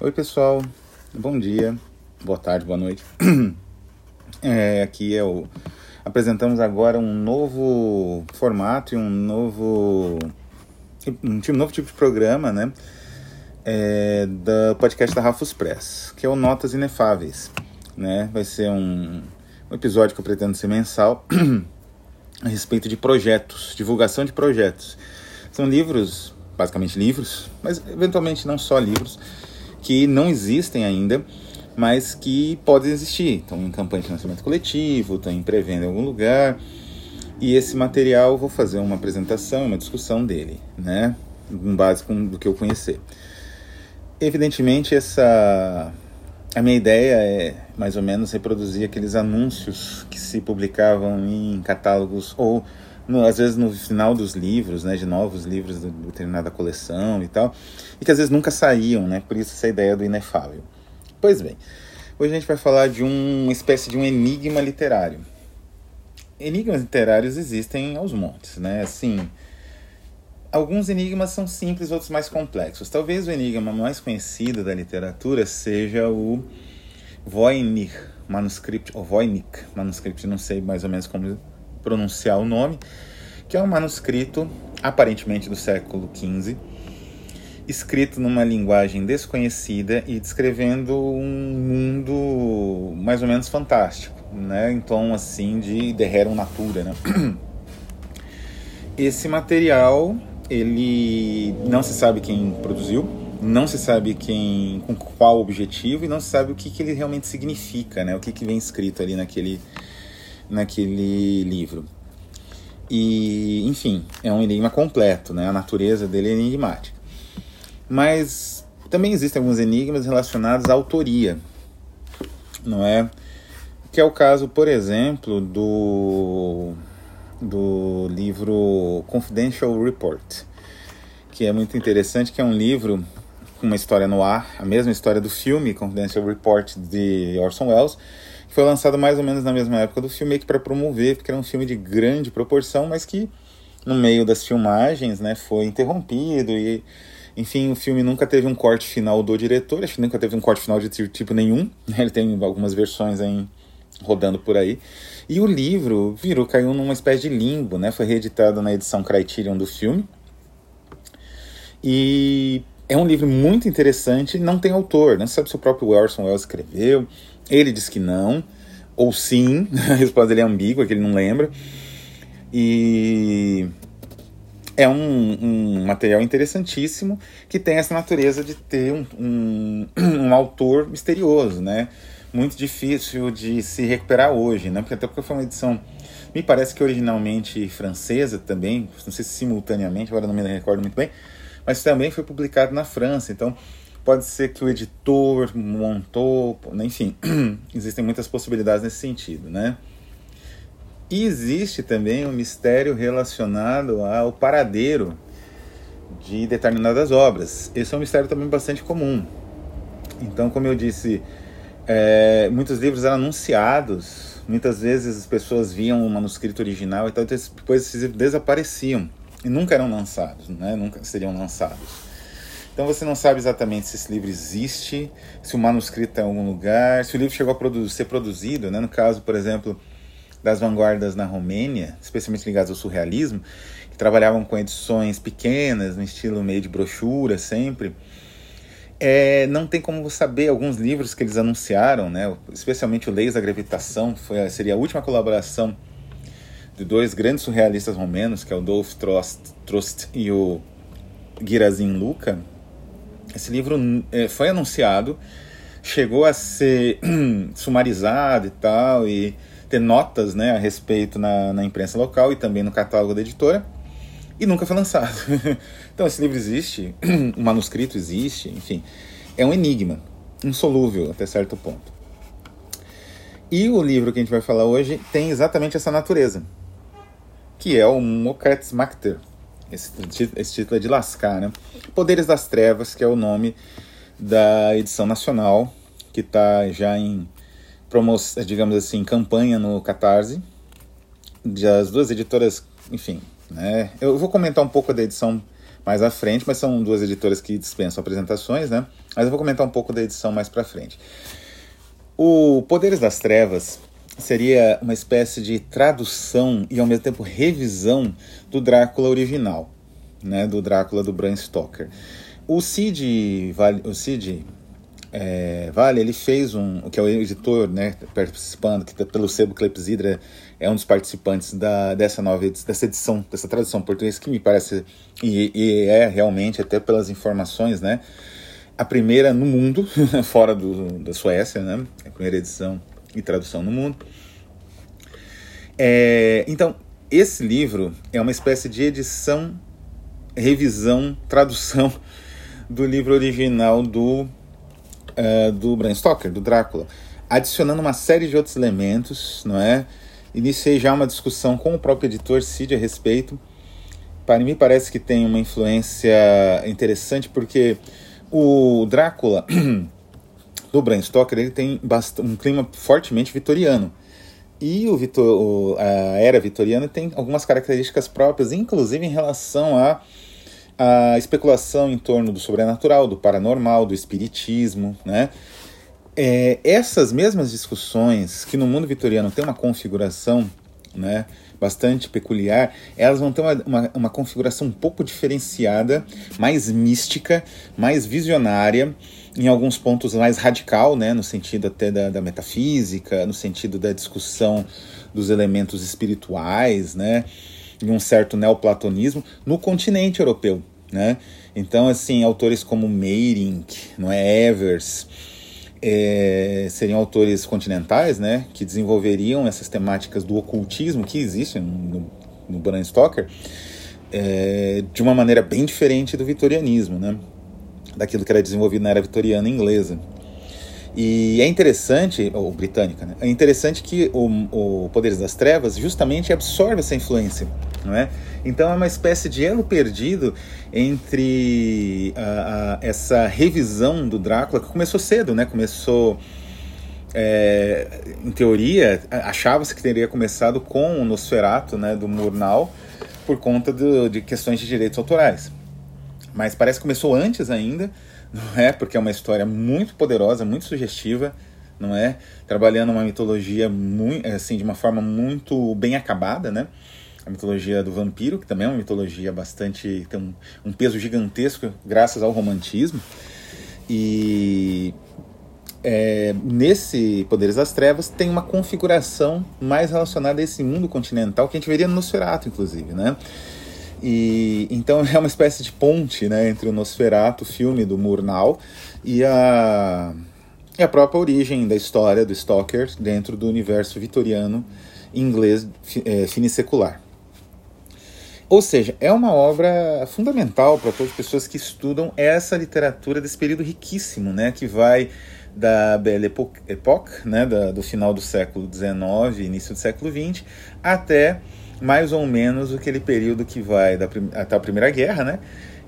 Oi, pessoal. Bom dia, boa tarde, boa noite. É, aqui é o. Apresentamos agora um novo formato e um novo. Um novo tipo de programa, né? É, da podcast da Rafus Press, que é o Notas Inefáveis. Né? Vai ser um, um episódio que eu pretendo ser mensal a respeito de projetos, divulgação de projetos. São livros, basicamente livros, mas eventualmente não só livros, que não existem ainda, mas que podem existir. Estão em campanha de financiamento coletivo, estão em pré-venda em algum lugar. E esse material vou fazer uma apresentação, uma discussão dele, né? Um básico do que eu conhecer. Evidentemente, essa a minha ideia é mais ou menos reproduzir aqueles anúncios que se publicavam em catálogos ou no, às vezes no final dos livros, né, de novos livros de determinada coleção e tal, e que às vezes nunca saíam, né, por isso essa ideia do inefável. Pois bem, hoje a gente vai falar de um, uma espécie de um enigma literário. Enigmas literários existem aos montes, né, assim, alguns enigmas são simples, outros mais complexos. Talvez o enigma mais conhecido da literatura seja o Voynich manuscript, ou Voynich manuscript, não sei mais ou menos como pronunciar o nome, que é um manuscrito aparentemente do século XV, escrito numa linguagem desconhecida e descrevendo um mundo mais ou menos fantástico, né, em tom assim de De Rerum Natura, né? Esse material, ele não se sabe quem produziu, não se sabe quem, com qual objetivo e não se sabe o que, que ele realmente significa, né? O que, que vem escrito ali naquele naquele livro. E, enfim, é um enigma completo, né? A natureza dele é enigmática. Mas também existem alguns enigmas relacionados à autoria, não é? Que é o caso, por exemplo, do do livro Confidential Report, que é muito interessante, que é um livro com uma história no ar, a mesma história do filme Confidential Report de Orson Welles, foi lançado mais ou menos na mesma época do filme, que para promover, porque era um filme de grande proporção, mas que no meio das filmagens, né, foi interrompido e enfim, o filme nunca teve um corte final do diretor, acho que nunca teve um corte final de tipo nenhum. Né, ele tem algumas versões aí rodando por aí. E o livro virou, caiu numa espécie de limbo, né? Foi reeditado na edição Criterion do filme. E é um livro muito interessante, não tem autor, não sabe se o próprio Orson Welles escreveu, ele diz que não, ou sim, a resposta dele é ambígua, que ele não lembra. E é um, um, material interessantíssimo que tem essa natureza de ter um, um, um, autor misterioso, né? Muito difícil de se recuperar hoje, né? Porque até porque foi uma edição, me parece que originalmente francesa também, não sei se simultaneamente, agora não me recordo muito bem, mas também foi publicado na França, então Pode ser que o editor montou, enfim, existem muitas possibilidades nesse sentido, né? E existe também um mistério relacionado ao paradeiro de determinadas obras. Esse é um mistério também bastante comum. Então, como eu disse, é, muitos livros eram anunciados, muitas vezes as pessoas viam o manuscrito original e tal, depois esses livros desapareciam e nunca eram lançados, né? nunca seriam lançados. Então você não sabe exatamente se esse livro existe, se o manuscrito está em algum lugar, se o livro chegou a ser produzido, né? no caso, por exemplo, das vanguardas na Romênia, especialmente ligadas ao surrealismo, que trabalhavam com edições pequenas, no estilo meio de brochura sempre. É, não tem como saber alguns livros que eles anunciaram, né? especialmente o Leis da Gravitação, foi, seria a última colaboração de dois grandes surrealistas romenos, que é o Dolph Trost, Trost e o Girazin Luca, esse livro é, foi anunciado, chegou a ser sumarizado e tal, e ter notas né, a respeito na, na imprensa local e também no catálogo da editora, e nunca foi lançado. então, esse livro existe, o manuscrito existe, enfim, é um enigma, insolúvel até certo ponto. E o livro que a gente vai falar hoje tem exatamente essa natureza, que é o Mokretz Makter, esse, esse título é de lascar, né? Poderes das Trevas, que é o nome da edição nacional, que está já em digamos assim, campanha no Catarse. As duas editoras, enfim, né? Eu vou comentar um pouco da edição mais à frente, mas são duas editoras que dispensam apresentações, né? Mas eu vou comentar um pouco da edição mais para frente. O Poderes das Trevas seria uma espécie de tradução e ao mesmo tempo revisão do Drácula original, né, do Drácula do Bram Stoker. O Cid, o Cid é, Vale, ele fez um, que é o editor, né, participando, que pelo sebo Clepsidra é um dos participantes da, dessa nova dessa edição, dessa tradução portuguesa que me parece e, e é realmente até pelas informações, né, a primeira no mundo, fora do, da Suécia, né, a primeira edição e tradução no mundo. É, então, esse livro é uma espécie de edição, revisão, tradução do livro original do, uh, do Bram Stoker, do Drácula, adicionando uma série de outros elementos, não é? Iniciei já uma discussão com o próprio editor Cid a respeito. Para mim parece que tem uma influência interessante porque o Drácula do Bram Stoker ele tem um clima fortemente vitoriano. E o Vitor, a era vitoriana tem algumas características próprias, inclusive em relação à a, a, especulação em torno do sobrenatural, do paranormal, do espiritismo, né? É, essas mesmas discussões que no mundo vitoriano tem uma configuração, né? bastante peculiar, elas vão ter uma, uma, uma, configuração um pouco diferenciada, mais mística, mais visionária, em alguns pontos mais radical, né, no sentido até da, da metafísica, no sentido da discussão dos elementos espirituais, né, em um certo neoplatonismo, no continente europeu. Né? Então, assim, autores como Meyrink, não é, Evers, é, seriam autores continentais, né, que desenvolveriam essas temáticas do ocultismo que existem no, no Bram Stoker, é, de uma maneira bem diferente do vitorianismo, né? Daquilo que era desenvolvido na era vitoriana inglesa. E é interessante, ou britânica, né? É interessante que o, o Poderes das Trevas justamente absorve essa influência, não é? Então é uma espécie de elo perdido entre a, a, essa revisão do Drácula, que começou cedo, né? Começou, é, em teoria, achava-se que teria começado com o Nosferatu, né? Do Murnau, por conta do, de questões de direitos autorais. Mas parece que começou antes ainda, não é? Porque é uma história muito poderosa, muito sugestiva, não é? Trabalhando uma mitologia muito, assim, de uma forma muito bem acabada, né? A mitologia do vampiro, que também é uma mitologia bastante. tem um, um peso gigantesco graças ao romantismo. E é, nesse Poderes das Trevas tem uma configuração mais relacionada a esse mundo continental que a gente veria no Nosferatu, inclusive, né? E então é uma espécie de ponte, né, entre o Nosferatu, filme do Murnau, e a, a própria origem da história do Stoker dentro do universo vitoriano inglês é, finisecular. Ou seja, é uma obra fundamental para todas as pessoas que estudam essa literatura desse período riquíssimo, né, que vai da Belle Époque, né, da, do final do século XIX, início do século XX, até mais ou menos aquele período que vai da, até a Primeira Guerra, né?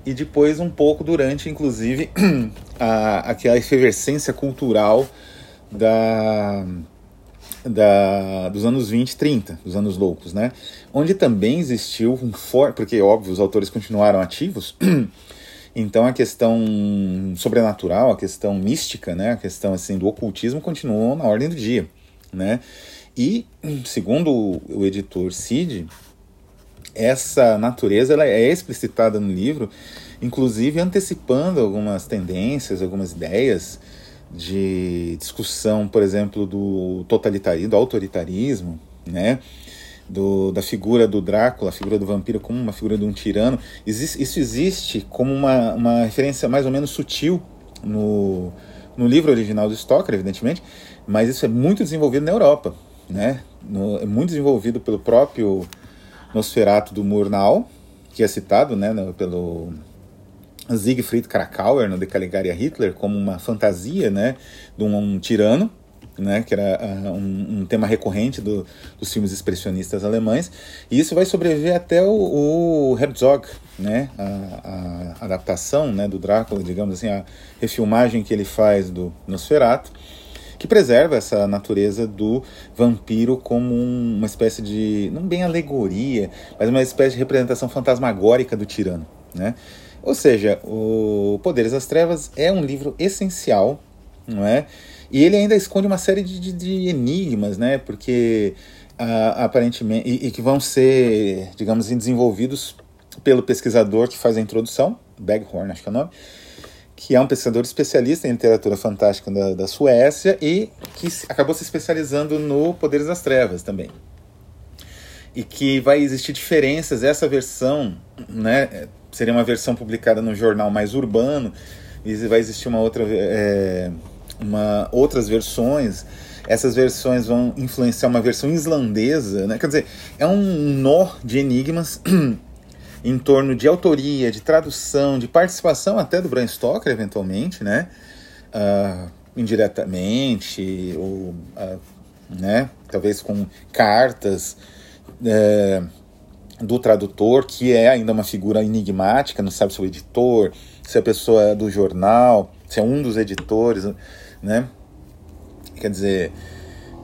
E depois um pouco durante, inclusive, a, aquela efervescência cultural da, da, dos anos 20 e 30, dos anos loucos, né? Onde também existiu um forte, porque óbvio os autores continuaram ativos, então a questão sobrenatural, a questão mística, né? A questão assim do ocultismo continuou na ordem do dia, né? E, segundo o editor Cid, essa natureza ela é explicitada no livro, inclusive antecipando algumas tendências, algumas ideias de discussão, por exemplo, do totalitarismo, do autoritarismo, né? Do, da figura do Drácula, a figura do vampiro como uma figura de um tirano. Existe, isso existe como uma, uma referência mais ou menos sutil no, no livro original do Stoker, evidentemente, mas isso é muito desenvolvido na Europa né? No, é muito desenvolvido pelo próprio Nosferatu do Murnau, que é citado né, no, pelo Siegfried Krakauer no De Caligari Hitler como uma fantasia né, de um, um tirano, né, que era uh, um, um, tema recorrente do, dos filmes expressionistas alemães, e isso vai sobreviver até o, o Herzog, né, a, a, adaptação né, do Drácula, digamos assim, a refilmagem que ele faz do Nosferatu, que preserva essa natureza do vampiro como um, uma espécie de, não bem alegoria, mas uma espécie de representação fantasmagórica do tirano. Né? Ou seja, o Poderes das Trevas é um livro essencial, não é? E ele ainda esconde uma série de, de, de enigmas, né? Porque uh, aparentemente e, e, que vão ser, digamos, desenvolvidos pelo pesquisador que faz a introdução, Baghorn, acho que é o nome, que é um pesquisador especialista em literatura fantástica da, da Suécia e que acabou se especializando no Poderes das Trevas também. E que vai existir diferenças, essa versão, né, seria uma versão publicada no jornal mais urbano, e vai existir uma outra, é, uma, outras versões essas versões vão influenciar uma versão islandesa, né? Quer dizer, é um nó de enigmas em torno de autoria, de tradução, de participação até do Bram Stoker, eventualmente, né? Uh, indiretamente, ou uh, né? talvez com cartas uh, do tradutor, que é ainda uma figura enigmática, não sabe se é o editor, se a pessoa é do jornal, se é um dos editores, né? Quer dizer,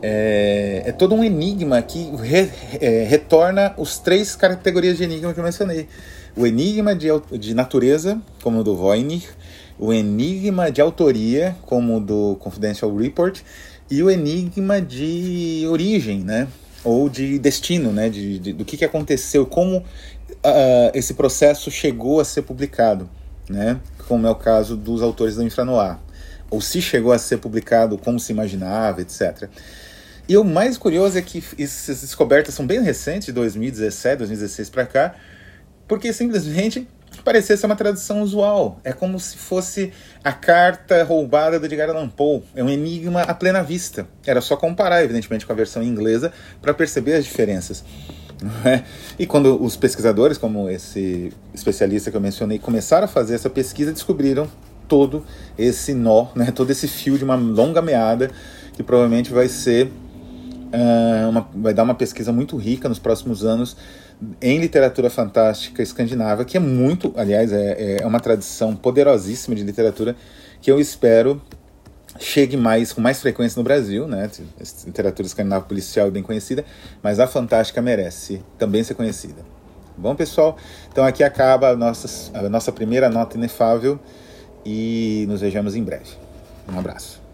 é, é todo um enigma que re, é, retorna os três categorias de enigma que eu mencionei. O enigma de, de natureza, como o do Voynich, o enigma de autoria, como o do Confidential Report, e o enigma de origem, né? ou de destino, né? de, de do que, que aconteceu, como uh, esse processo chegou a ser publicado, né? como é o caso dos autores do Infranoir ou se chegou a ser publicado como se imaginava, etc. E o mais curioso é que essas descobertas são bem recentes, de 2017, 2016 para cá, porque simplesmente parecia ser uma tradução usual. É como se fosse a carta roubada do Edgar Allan Poe. É um enigma à plena vista. Era só comparar, evidentemente, com a versão inglesa para perceber as diferenças. É? E quando os pesquisadores, como esse especialista que eu mencionei, começaram a fazer essa pesquisa, descobriram todo esse nó, né, todo esse fio de uma longa meada que provavelmente vai ser uh, uma, vai dar uma pesquisa muito rica nos próximos anos em literatura fantástica escandinava, que é muito, aliás, é, é uma tradição poderosíssima de literatura que eu espero chegue mais com mais frequência no Brasil, né? Literatura escandinava policial é bem conhecida, mas a fantástica merece também ser conhecida. Bom, pessoal, então aqui acaba a nossa, a nossa primeira nota inefável e nos vejamos em breve. Um abraço.